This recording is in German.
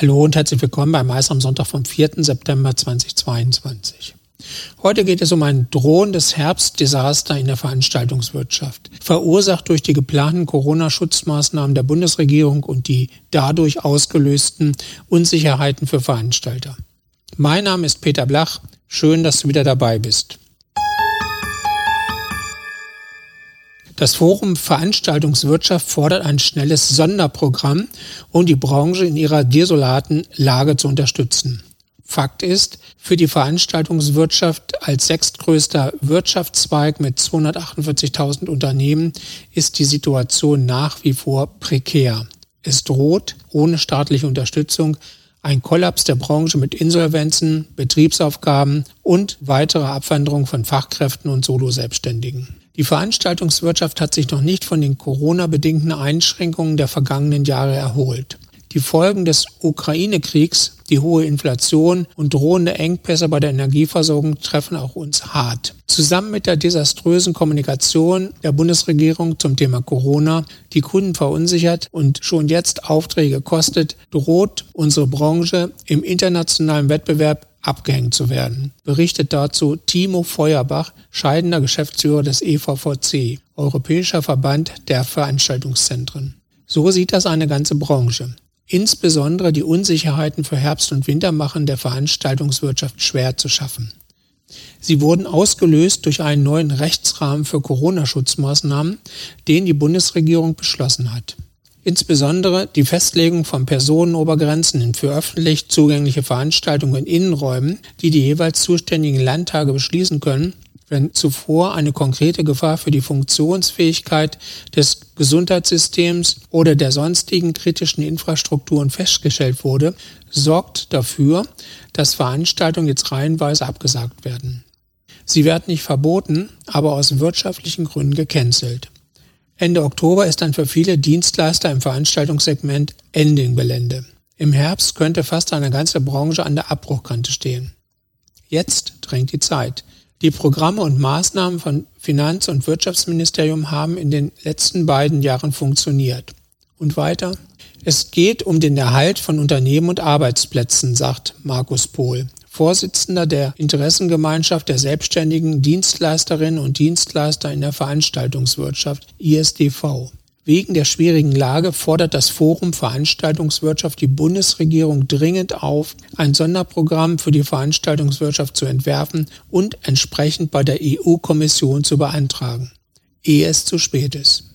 Hallo und herzlich willkommen beim Mais am Sonntag vom 4. September 2022. Heute geht es um ein drohendes Herbstdesaster in der Veranstaltungswirtschaft, verursacht durch die geplanten Corona-Schutzmaßnahmen der Bundesregierung und die dadurch ausgelösten Unsicherheiten für Veranstalter. Mein Name ist Peter Blach. Schön, dass du wieder dabei bist. Das Forum Veranstaltungswirtschaft fordert ein schnelles Sonderprogramm, um die Branche in ihrer desolaten Lage zu unterstützen. Fakt ist, für die Veranstaltungswirtschaft als sechstgrößter Wirtschaftszweig mit 248.000 Unternehmen ist die Situation nach wie vor prekär. Es droht ohne staatliche Unterstützung ein Kollaps der Branche mit Insolvenzen, Betriebsaufgaben und weitere Abwanderung von Fachkräften und Solo-Selbstständigen. Die Veranstaltungswirtschaft hat sich noch nicht von den Corona-bedingten Einschränkungen der vergangenen Jahre erholt. Die Folgen des Ukraine-Kriegs, die hohe Inflation und drohende Engpässe bei der Energieversorgung treffen auch uns hart. Zusammen mit der desaströsen Kommunikation der Bundesregierung zum Thema Corona, die Kunden verunsichert und schon jetzt Aufträge kostet, droht unsere Branche im internationalen Wettbewerb abgehängt zu werden, berichtet dazu Timo Feuerbach, scheidender Geschäftsführer des EVVC, Europäischer Verband der Veranstaltungszentren. So sieht das eine ganze Branche. Insbesondere die Unsicherheiten für Herbst und Winter machen der Veranstaltungswirtschaft schwer zu schaffen. Sie wurden ausgelöst durch einen neuen Rechtsrahmen für Corona-Schutzmaßnahmen, den die Bundesregierung beschlossen hat. Insbesondere die Festlegung von Personenobergrenzen für öffentlich zugängliche Veranstaltungen in Innenräumen, die die jeweils zuständigen Landtage beschließen können, wenn zuvor eine konkrete Gefahr für die Funktionsfähigkeit des Gesundheitssystems oder der sonstigen kritischen Infrastrukturen festgestellt wurde, sorgt dafür, dass Veranstaltungen jetzt reihenweise abgesagt werden. Sie werden nicht verboten, aber aus wirtschaftlichen Gründen gecancelt. Ende Oktober ist dann für viele Dienstleister im Veranstaltungssegment Ending-Gelände. Im Herbst könnte fast eine ganze Branche an der Abbruchkante stehen. Jetzt drängt die Zeit. Die Programme und Maßnahmen von Finanz- und Wirtschaftsministerium haben in den letzten beiden Jahren funktioniert. Und weiter? Es geht um den Erhalt von Unternehmen und Arbeitsplätzen, sagt Markus Pohl. Vorsitzender der Interessengemeinschaft der selbstständigen Dienstleisterinnen und Dienstleister in der Veranstaltungswirtschaft ISDV. Wegen der schwierigen Lage fordert das Forum Veranstaltungswirtschaft die Bundesregierung dringend auf, ein Sonderprogramm für die Veranstaltungswirtschaft zu entwerfen und entsprechend bei der EU-Kommission zu beantragen, ehe es zu spät ist.